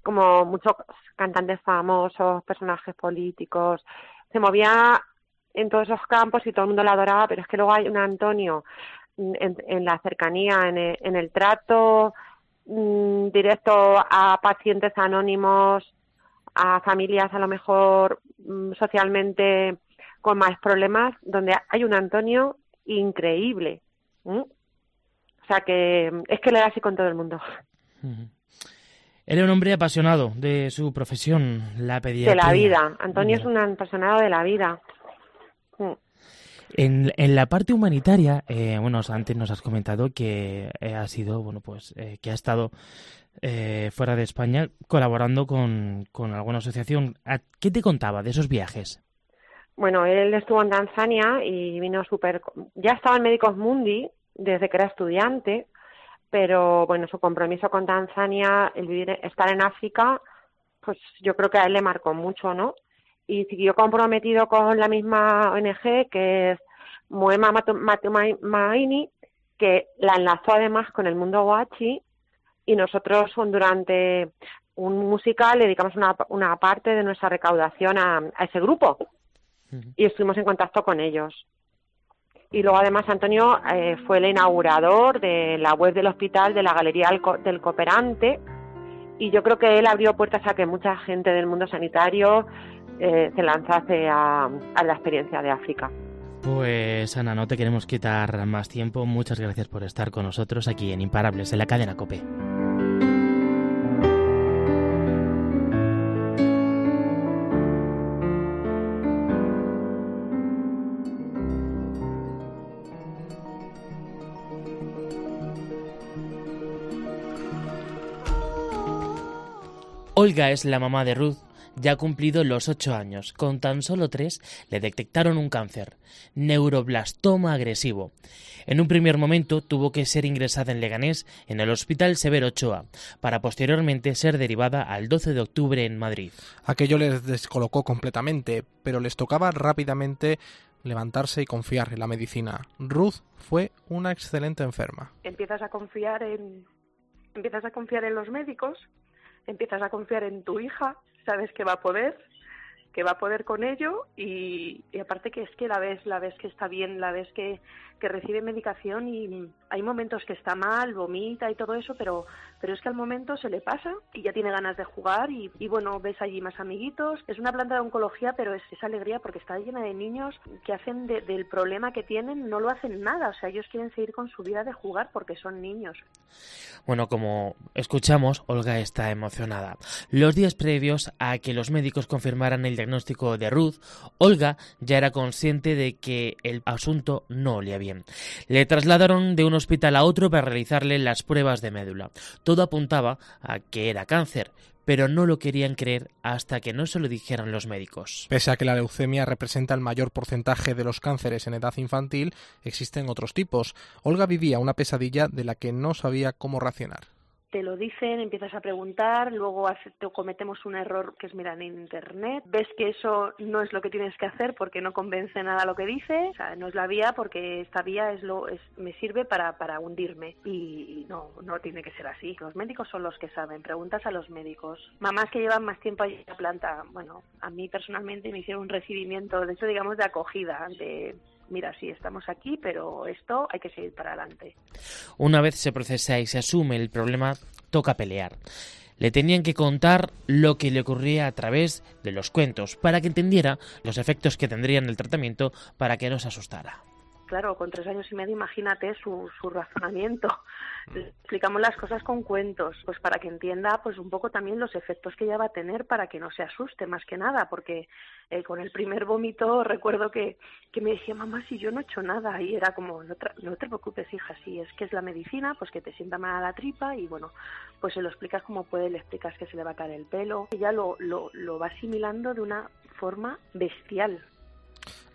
G: como muchos cantantes famosos, personajes políticos, se movía en todos esos campos y todo el mundo la adoraba, pero es que luego hay un Antonio en, en la cercanía, en el, en el trato mm, directo a pacientes anónimos, a familias a lo mejor mm, socialmente con más problemas, donde hay un Antonio increíble. ¿m? O sea que mm, es que le da así con todo el mundo.
B: Ujú. Era un hombre apasionado de su profesión, la
G: De
B: pediatría.
G: la vida. Antonio es un apasionado de la vida. Mm.
B: En, en la parte humanitaria, eh, bueno, antes nos has comentado que eh, ha sido, bueno, pues eh, que ha estado eh, fuera de España colaborando con, con alguna asociación. ¿A- ¿Qué te contaba de esos viajes?
G: Bueno, él estuvo en Tanzania y vino súper... Ya estaba en Médicos Mundi desde que era estudiante, pero bueno, su compromiso con Tanzania, el vivir, estar en África, pues yo creo que a él le marcó mucho, ¿no? Y siguió comprometido con la misma ONG que es Moema Matu- Matumaini, que la enlazó además con el mundo guachi y nosotros durante un musical le dedicamos una, una parte de nuestra recaudación a, a ese grupo y estuvimos en contacto con ellos. Y luego además Antonio eh, fue el inaugurador de la web del hospital de la Galería del, Co- del Cooperante y yo creo que él abrió puertas a que mucha gente del mundo sanitario eh, se lanzase a, a la experiencia de África.
B: Pues Ana, no te queremos quitar más tiempo. Muchas gracias por estar con nosotros aquí en Imparables, en la cadena Cope. Olga es la mamá de Ruth. Ya ha cumplido los ocho años. Con tan solo tres le detectaron un cáncer, neuroblastoma agresivo. En un primer momento tuvo que ser ingresada en Leganés, en el Hospital Severo Ochoa, para posteriormente ser derivada al 12 de octubre en Madrid.
A: Aquello les descolocó completamente, pero les tocaba rápidamente levantarse y confiar en la medicina. Ruth fue una excelente enferma.
H: empiezas a confiar en empiezas a confiar en los médicos, empiezas a confiar en tu hija, sabes que va a poder, que va a poder con ello y, aparte que es que la ves, la ves que está bien, la ves que, que recibe medicación y hay momentos que está mal, vomita y todo eso, pero pero es que al momento se le pasa y ya tiene ganas de jugar y, bueno, ves allí más amiguitos. Es una planta de oncología, pero es esa alegría porque está llena de niños que hacen de- del problema que tienen, no lo hacen nada, o sea, ellos quieren seguir con su vida de jugar porque son niños.
B: Bueno, como escuchamos, Olga está emocionada. Los días previos a que los médicos confirmaran el diagnóstico de Ruth, Olga ya era consciente de que el asunto no olía bien. Le trasladaron de un hospital a otro para realizarle las pruebas de médula. Todo apuntaba a que era cáncer, pero no lo querían creer hasta que no se lo dijeran los médicos.
A: Pese a que la leucemia representa el mayor porcentaje de los cánceres en edad infantil, existen otros tipos. Olga vivía una pesadilla de la que no sabía cómo reaccionar.
H: Te lo dicen, empiezas a preguntar, luego cometemos un error que es mirar en internet, ves que eso no es lo que tienes que hacer porque no convence nada lo que dice, o sea, no es la vía porque esta vía es lo es, me sirve para, para hundirme y, y no, no tiene que ser así. Los médicos son los que saben, preguntas a los médicos. Mamás que llevan más tiempo allí en la planta, bueno, a mí personalmente me hicieron un recibimiento, de hecho digamos de acogida, de mira, sí, estamos aquí, pero esto hay que seguir para adelante.
B: Una vez se procesa y se asume el problema, toca pelear. Le tenían que contar lo que le ocurría a través de los cuentos, para que entendiera los efectos que tendría en el tratamiento para que no se asustara.
H: Claro, con tres años y medio, imagínate su, su razonamiento. Le explicamos las cosas con cuentos, pues para que entienda pues un poco también los efectos que ella va a tener para que no se asuste más que nada, porque eh, con el primer vómito recuerdo que, que me decía, mamá, si yo no he hecho nada, y era como, no, tra- no te preocupes, hija, si es que es la medicina, pues que te sienta mal la tripa, y bueno, pues se lo explicas como puede, le explicas que se le va a caer el pelo, ella lo, lo, lo va asimilando de una forma bestial,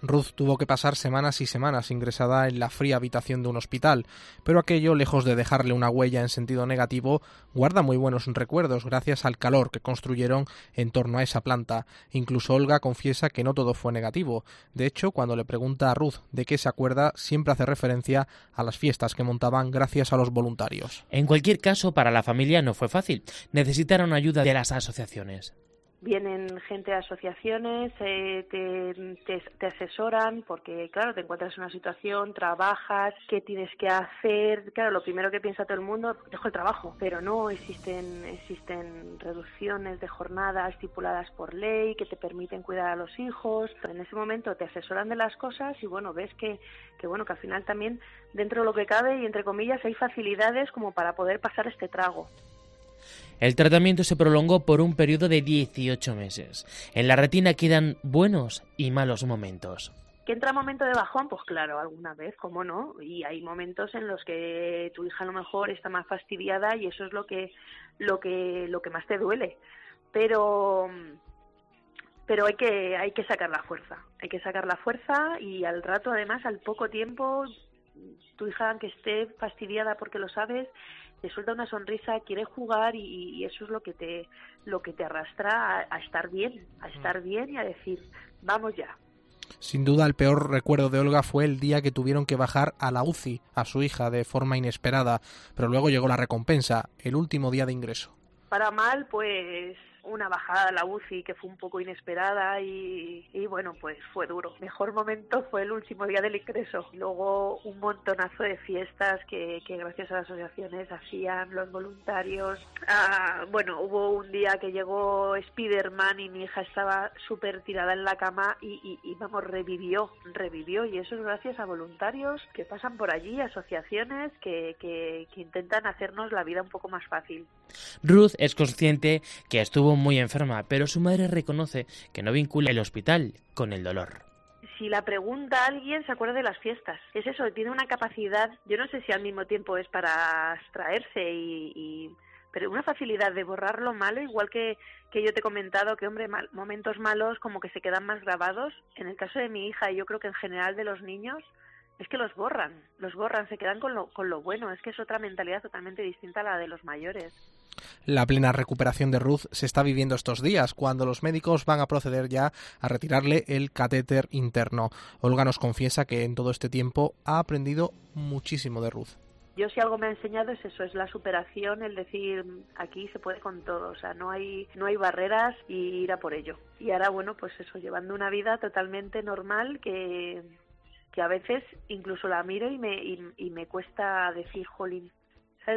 A: Ruth tuvo que pasar semanas y semanas ingresada en la fría habitación de un hospital, pero aquello, lejos de dejarle una huella en sentido negativo, guarda muy buenos recuerdos gracias al calor que construyeron en torno a esa planta. Incluso Olga confiesa que no todo fue negativo. De hecho, cuando le pregunta a Ruth de qué se acuerda, siempre hace referencia a las fiestas que montaban gracias a los voluntarios.
B: En cualquier caso, para la familia no fue fácil. Necesitaron ayuda de las asociaciones.
H: Vienen gente de asociaciones, eh, te, te, asesoran porque, claro, te encuentras en una situación, trabajas, qué tienes que hacer. Claro, lo primero que piensa todo el mundo, dejo el trabajo, pero no existen, existen reducciones de jornada estipuladas por ley que te permiten cuidar a los hijos. En ese momento te asesoran de las cosas y, bueno, ves que, que, bueno, que al final también, dentro de lo que cabe y entre comillas, hay facilidades como para poder pasar este trago.
B: El tratamiento se prolongó por un periodo de 18 meses. En la retina quedan buenos y malos momentos.
H: ¿Que entra momento de bajón? Pues claro, alguna vez, cómo no. Y hay momentos en los que tu hija a lo mejor está más fastidiada y eso es lo que, lo que, lo que más te duele. Pero, pero hay que, hay que sacar la fuerza. Hay que sacar la fuerza y al rato, además, al poco tiempo, tu hija, aunque esté fastidiada porque lo sabes, te suelta una sonrisa, quiere jugar y, eso es lo que te, lo que te arrastra a, estar bien, a estar bien y a decir, vamos ya.
A: Sin duda el peor recuerdo de Olga fue el día que tuvieron que bajar a la UCI a su hija de forma inesperada, pero luego llegó la recompensa, el último día de ingreso.
H: Para mal, pues una bajada a la UCI que fue un poco inesperada y, bueno, pues fue duro. Mejor momento fue el último día del ingreso. Luego un montonazo de fiestas que, gracias a las asociaciones hacían los voluntarios. Ah, bueno, hubo un día que llegó Spiderman y mi hija estaba súper tirada en la cama y, vamos, revivió, revivió y eso es gracias a voluntarios que pasan por allí, asociaciones que, que intentan hacernos la vida un poco más fácil.
B: Ruth es consciente que estuvo muy enferma, pero su madre reconoce que no vincula el hospital con el dolor
H: si la pregunta a alguien se acuerda de las fiestas. Es eso, tiene una capacidad, yo no sé si al mismo tiempo es para abstraerse y, pero una facilidad de borrar lo malo, igual que, que yo te he comentado que, hombre, momentos malos como que se quedan más grabados. En el caso de mi hija, y yo creo que en general de los niños, es que los borran, los borran, se quedan con lo, con lo bueno. Es que es otra mentalidad totalmente distinta a la de los mayores.
A: La plena recuperación de Ruth se está viviendo estos días, cuando los médicos van a proceder ya a retirarle el catéter interno. Olga nos confiesa que en todo este tiempo ha aprendido muchísimo de Ruth.
H: Yo si algo me ha enseñado es eso, es la superación, el decir aquí se puede con todo, o sea, no hay no hay barreras y ir a por ello. Y ahora bueno, pues eso, llevando una vida totalmente normal que que a veces incluso la miro y me y me cuesta decir, jolín,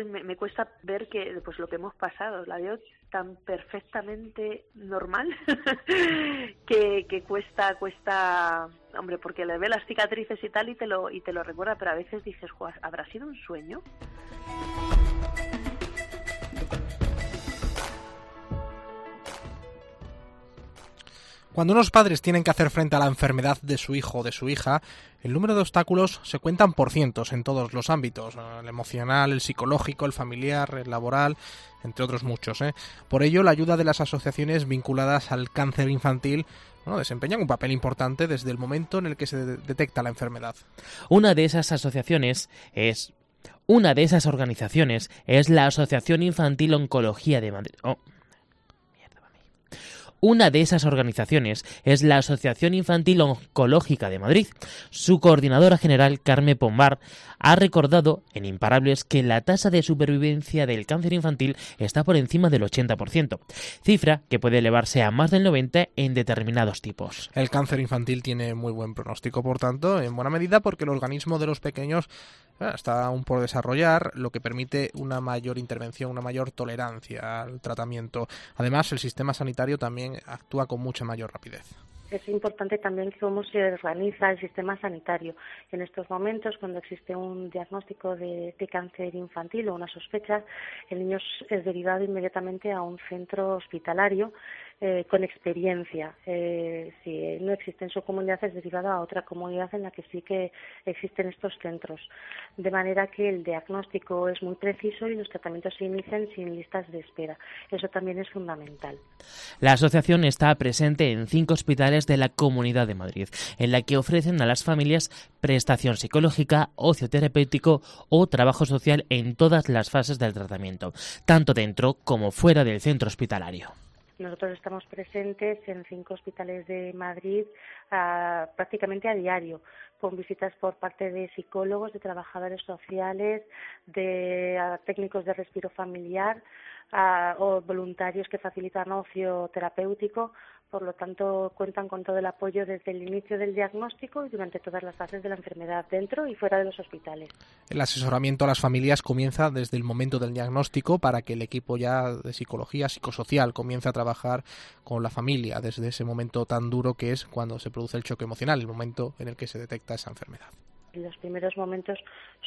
H: me, cuesta ver que pues lo que hemos pasado, la veo tan perfectamente normal que, que cuesta, cuesta, hombre, porque le ve las cicatrices y tal y te lo, y te lo recuerda, pero a veces dices, ¿habrá sido un sueño?
A: Cuando unos padres tienen que hacer frente a la enfermedad de su hijo o de su hija, el número de obstáculos se cuentan por cientos en todos los ámbitos, el emocional, el psicológico, el familiar, el laboral, entre otros muchos. ¿eh? Por ello, la ayuda de las asociaciones vinculadas al cáncer infantil desempeñan un papel importante desde el momento en el que se detecta la enfermedad.
B: Una de esas asociaciones es una de esas organizaciones es la Asociación Infantil Oncología de Madrid. Oh, una de esas organizaciones es la Asociación Infantil Oncológica de Madrid. Su coordinadora general, Carmen Pombar, ha recordado en Imparables que la tasa de supervivencia del cáncer infantil está por encima del 80%, cifra que puede elevarse a más del 90% en determinados tipos.
A: El cáncer infantil tiene muy buen pronóstico, por tanto, en buena medida porque el organismo de los pequeños está aún por desarrollar, lo que permite una mayor intervención, una mayor tolerancia al tratamiento. Además, el sistema sanitario también actúa con mucha mayor rapidez
I: es importante también cómo se organiza el sistema sanitario. En estos momentos, cuando existe un diagnóstico de, cáncer infantil o una sospecha, el niño es derivado inmediatamente a un centro hospitalario eh, con experiencia. Eh, si no existe en su comunidad, es derivado a otra comunidad en la que sí que existen estos centros. De manera que el diagnóstico es muy preciso y los tratamientos se inician sin listas de espera. Eso también es fundamental.
B: La asociación está presente en cinco hospitales de la Comunidad de Madrid, en la que ofrecen a las familias prestación psicológica, ocio terapéutico o trabajo social en todas las fases del tratamiento, tanto dentro como fuera del centro hospitalario.
I: Nosotros estamos presentes en cinco hospitales de Madrid prácticamente a diario, con visitas por parte de psicólogos, de trabajadores sociales, de ah, técnicos de respiro familiar ah, o voluntarios que facilitan ocio terapéutico. Por lo tanto, cuentan con todo el apoyo desde el inicio del diagnóstico y durante todas las fases de la enfermedad, dentro y fuera de los hospitales.
A: El asesoramiento a las familias comienza desde el momento del diagnóstico para que el equipo ya de psicología psicosocial comience a trabajar con la familia desde ese momento tan duro que es cuando se produce el choque emocional, el momento en el que se detecta esa enfermedad.
I: Los primeros momentos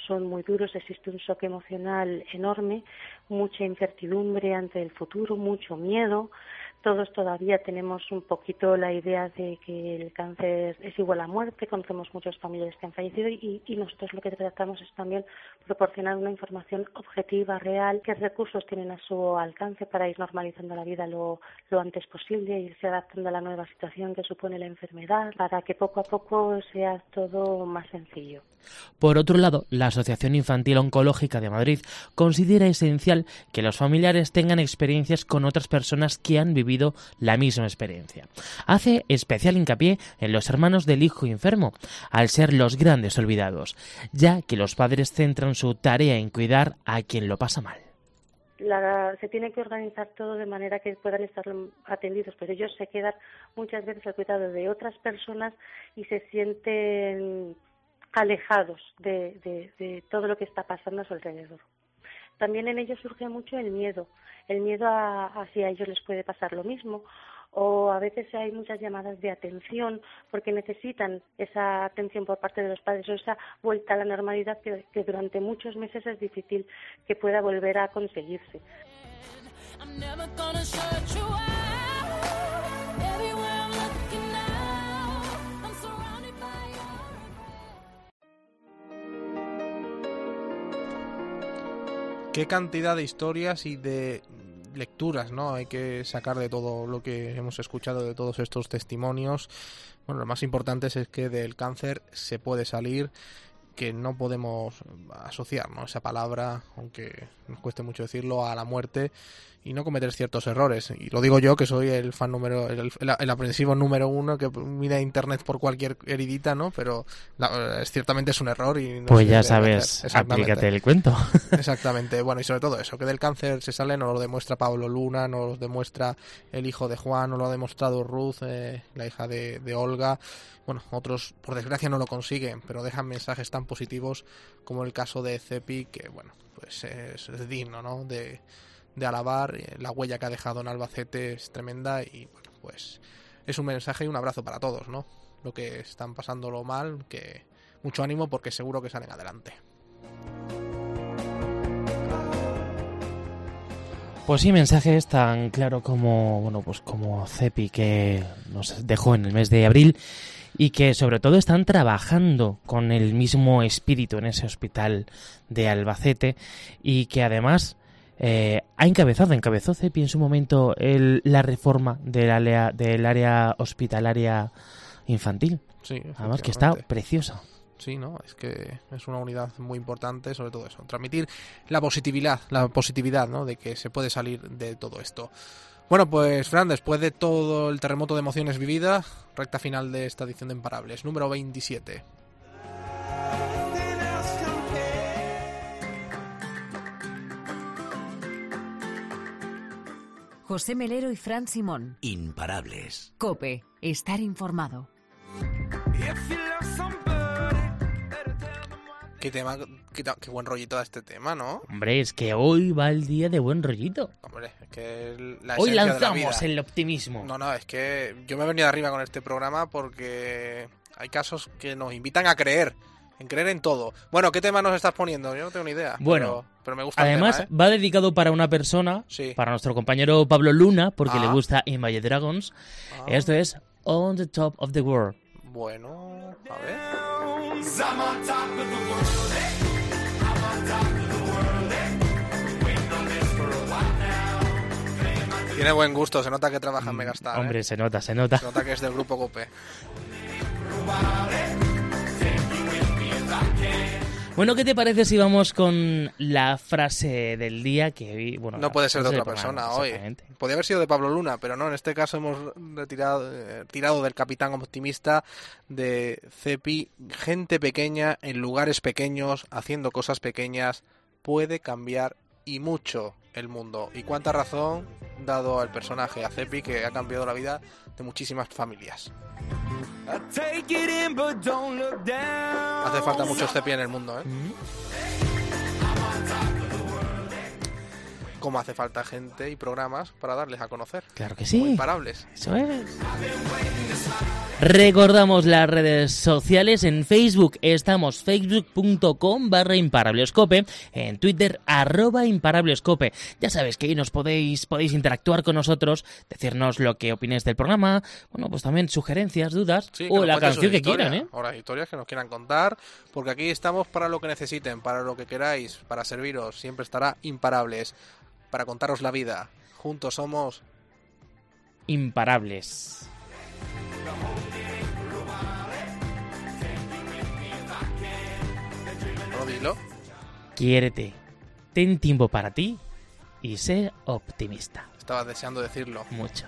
I: son muy duros, existe un shock emocional enorme, mucha incertidumbre ante el futuro, mucho miedo, todos todavía tenemos un poquito la idea de que el cáncer es igual a muerte, conocemos muchos familiares que han fallecido y, y, nosotros lo que tratamos es también proporcionar una información objetiva, real, qué recursos tienen a su alcance para ir normalizando la vida lo, lo antes posible, irse adaptando a la nueva situación que supone la enfermedad, para que poco a poco sea todo más sencillo.
B: Por otro lado, la Asociación Infantil Oncológica de Madrid considera esencial que los familiares tengan experiencias con otras personas que han vivido la misma experiencia. Hace especial hincapié en los hermanos del hijo enfermo, al ser los grandes olvidados, ya que los padres centran su tarea en cuidar a quien lo pasa mal.
I: La, se tiene que organizar todo de manera que puedan estar atendidos, pero ellos se quedan muchas veces al cuidado de otras personas y se sienten alejados de, todo lo que está pasando a su alrededor. También en ellos surge mucho el miedo, el miedo a, a a ellos les puede pasar lo mismo o a veces hay muchas llamadas de atención porque necesitan esa atención por parte de los padres o esa vuelta a la normalidad que durante muchos meses es difícil que pueda volver a conseguirse.
A: Qué cantidad de historias y de lecturas, ¿no? Hay que sacar de todo lo que hemos escuchado, de todos estos testimonios. Bueno, lo más importante es que del cáncer se puede salir, que no podemos asociar, ¿no? Esa palabra, aunque nos cueste mucho decirlo, a la muerte y no cometer ciertos errores. Y lo digo yo, que soy el fan número, el, el, aprensivo número uno que mira internet por cualquier heridita, ¿no? Pero la, es, ciertamente es un error y no
B: Pues ya sabes, aplícate el cuento.
A: Exactamente, bueno, y sobre todo eso, que del cáncer se sale, nos lo demuestra Pablo Luna, nos lo demuestra el hijo de Juan, nos lo ha demostrado Ruth, eh, la hija de, de Olga. Bueno, otros por desgracia no lo consiguen, pero dejan mensajes tan positivos como el caso de Cepi, que bueno, pues es, digno, ¿no? De, de alabar. La huella que ha dejado en Albacete es tremenda y bueno, pues es un mensaje y un abrazo para todos, ¿no? Lo que están pasándolo mal, que mucho ánimo porque seguro que salen adelante.
B: Pues sí, mensajes tan claro como bueno, pues como Cepi que nos dejó en el mes de abril y que sobre todo están trabajando con el mismo espíritu en ese hospital de Albacete y que además eh, ha encabezado, encabezó CEPI en su momento el, la reforma del área, del área hospitalaria infantil.
A: Sí,
B: Además que está preciosa.
A: Sí, ¿no? Es que es una unidad muy importante, sobre todo eso, transmitir la positividad, la positividad, ¿no? De que se puede salir de todo esto. Bueno, pues Fran, después de todo el terremoto de emociones vivida, recta final de esta edición de Imparables, número 27.
C: José Melero y Fran Simón.
D: Imparables.
C: Cope, estar informado.
A: Qué tema, qué, qué, buen rollito da este tema, ¿no?
B: Hombre, es que hoy va el día de buen rollito.
A: Hombre, es que la
B: hoy lanzamos el optimismo.
A: No, no, es que yo me he venido arriba con este programa porque hay casos que nos invitan a creer en creer en todo. Bueno, ¿qué tema nos estás poniendo? Yo no tengo ni idea.
B: Bueno,
A: pero, pero me gusta
B: además
A: el tema, ¿eh?
B: va dedicado para una persona,
A: sí.
B: para nuestro compañero Pablo Luna, porque
A: ah.
B: le gusta In Valle Dragons. Ah. Esto es On the Top of the World.
A: Bueno, a ver. Tiene buen gusto, se nota que trabaja en Megastar.
B: Hombre,
A: ¿eh?
B: se nota, se nota.
A: Se nota que es del grupo Cope.
B: Bueno, ¿qué te parece si vamos con la frase del día que hoy, bueno,
A: No puede ser de otra
B: programa,
A: persona hoy. Podría haber sido de Pablo Luna, pero no, en este caso hemos retirado eh, tirado del capitán optimista de Cepi. Gente pequeña en lugares pequeños, haciendo cosas pequeñas, puede cambiar y mucho el mundo. Y cuánta razón dado al personaje, a Cepi, que ha cambiado la vida de muchísimas familias. Hace falta mucho Cepi en el mundo, ¿eh? Como hace falta gente y programas para darles a conocer.
B: Claro que sí.
A: imparables.
B: Eso es. Recordamos las redes sociales. En Facebook estamos facebook.com barra imparablescope. En Twitter arroba imparablescope. Ya sabes que ahí nos podéis, podéis interactuar con nosotros, decirnos lo que opinéis del programa. Bueno, pues también sugerencias, dudas
A: Sí,
B: o la canción que quieran, ¿eh?
A: O las historias que nos quieran contar, porque aquí estamos para lo que necesiten, para lo que queráis, para serviros. Siempre estará imparables, para contaros la vida. Juntos somos
B: Imparables.
A: No dilo.
B: Quiérete. Ten tiempo para ti y sé optimista.
A: Estaba deseando decirlo.
B: Mucho.